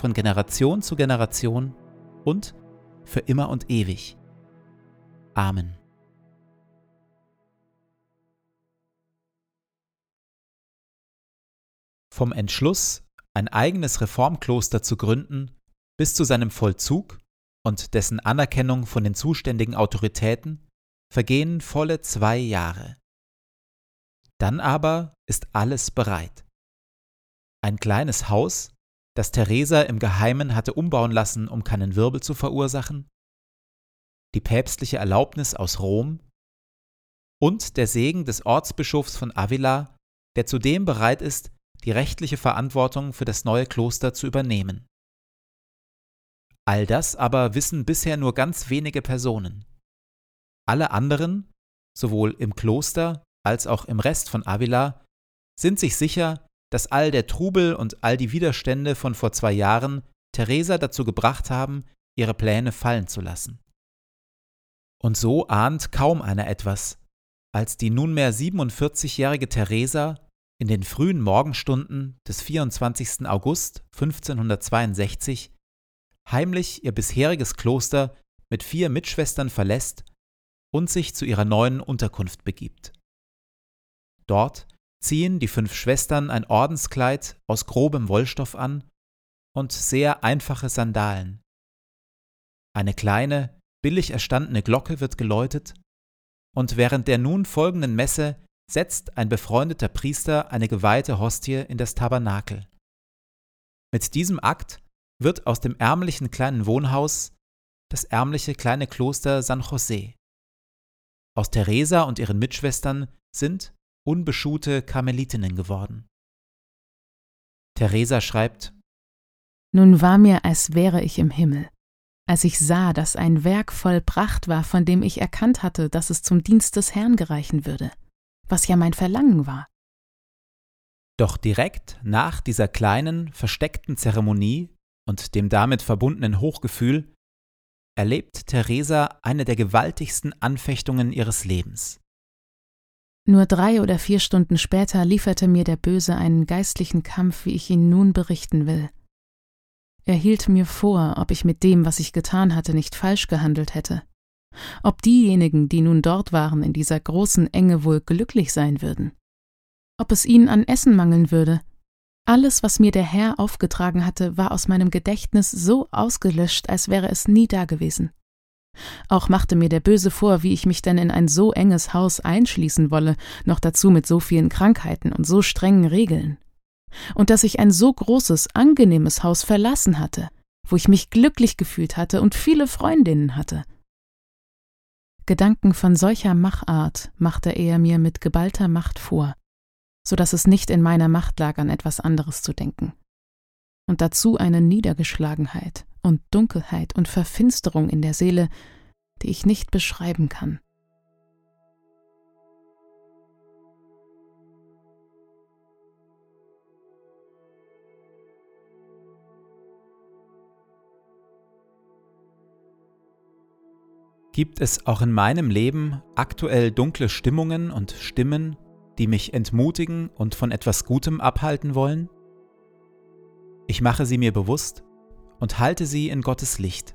von Generation zu Generation und für immer und ewig. Amen. Vom Entschluss, ein eigenes Reformkloster zu gründen, bis zu seinem Vollzug und dessen Anerkennung von den zuständigen Autoritäten vergehen volle zwei Jahre. Dann aber ist alles bereit. Ein kleines Haus das Theresa im Geheimen hatte umbauen lassen, um keinen Wirbel zu verursachen, die päpstliche Erlaubnis aus Rom und der Segen des Ortsbischofs von Avila, der zudem bereit ist, die rechtliche Verantwortung für das neue Kloster zu übernehmen. All das aber wissen bisher nur ganz wenige Personen. Alle anderen, sowohl im Kloster als auch im Rest von Avila, sind sich sicher, dass all der Trubel und all die Widerstände von vor zwei Jahren Theresa dazu gebracht haben, ihre Pläne fallen zu lassen. Und so ahnt kaum einer etwas, als die nunmehr 47-jährige Theresa in den frühen Morgenstunden des 24. August 1562 heimlich ihr bisheriges Kloster mit vier Mitschwestern verlässt und sich zu ihrer neuen Unterkunft begibt. Dort ziehen die fünf Schwestern ein Ordenskleid aus grobem Wollstoff an und sehr einfache Sandalen. Eine kleine, billig erstandene Glocke wird geläutet, und während der nun folgenden Messe setzt ein befreundeter Priester eine geweihte Hostie in das Tabernakel. Mit diesem Akt wird aus dem ärmlichen kleinen Wohnhaus das ärmliche kleine Kloster San José. Aus Teresa und ihren Mitschwestern sind unbeschuhte Karmelitinnen geworden. Theresa schreibt Nun war mir, als wäre ich im Himmel, als ich sah, dass ein Werk vollbracht war, von dem ich erkannt hatte, dass es zum Dienst des Herrn gereichen würde, was ja mein Verlangen war. Doch direkt nach dieser kleinen, versteckten Zeremonie und dem damit verbundenen Hochgefühl erlebt Theresa eine der gewaltigsten Anfechtungen ihres Lebens. Nur drei oder vier Stunden später lieferte mir der Böse einen geistlichen Kampf, wie ich ihn nun berichten will. Er hielt mir vor, ob ich mit dem, was ich getan hatte, nicht falsch gehandelt hätte, ob diejenigen, die nun dort waren, in dieser großen Enge wohl glücklich sein würden, ob es ihnen an Essen mangeln würde. Alles, was mir der Herr aufgetragen hatte, war aus meinem Gedächtnis so ausgelöscht, als wäre es nie dagewesen. Auch machte mir der Böse vor, wie ich mich denn in ein so enges Haus einschließen wolle, noch dazu mit so vielen Krankheiten und so strengen Regeln und dass ich ein so großes, angenehmes Haus verlassen hatte, wo ich mich glücklich gefühlt hatte und viele Freundinnen hatte. Gedanken von solcher Machart machte er mir mit geballter Macht vor, so dass es nicht in meiner Macht lag, an etwas anderes zu denken. Und dazu eine Niedergeschlagenheit und Dunkelheit und Verfinsterung in der Seele, die ich nicht beschreiben kann. Gibt es auch in meinem Leben aktuell dunkle Stimmungen und Stimmen, die mich entmutigen und von etwas Gutem abhalten wollen? Ich mache sie mir bewusst und halte sie in Gottes Licht.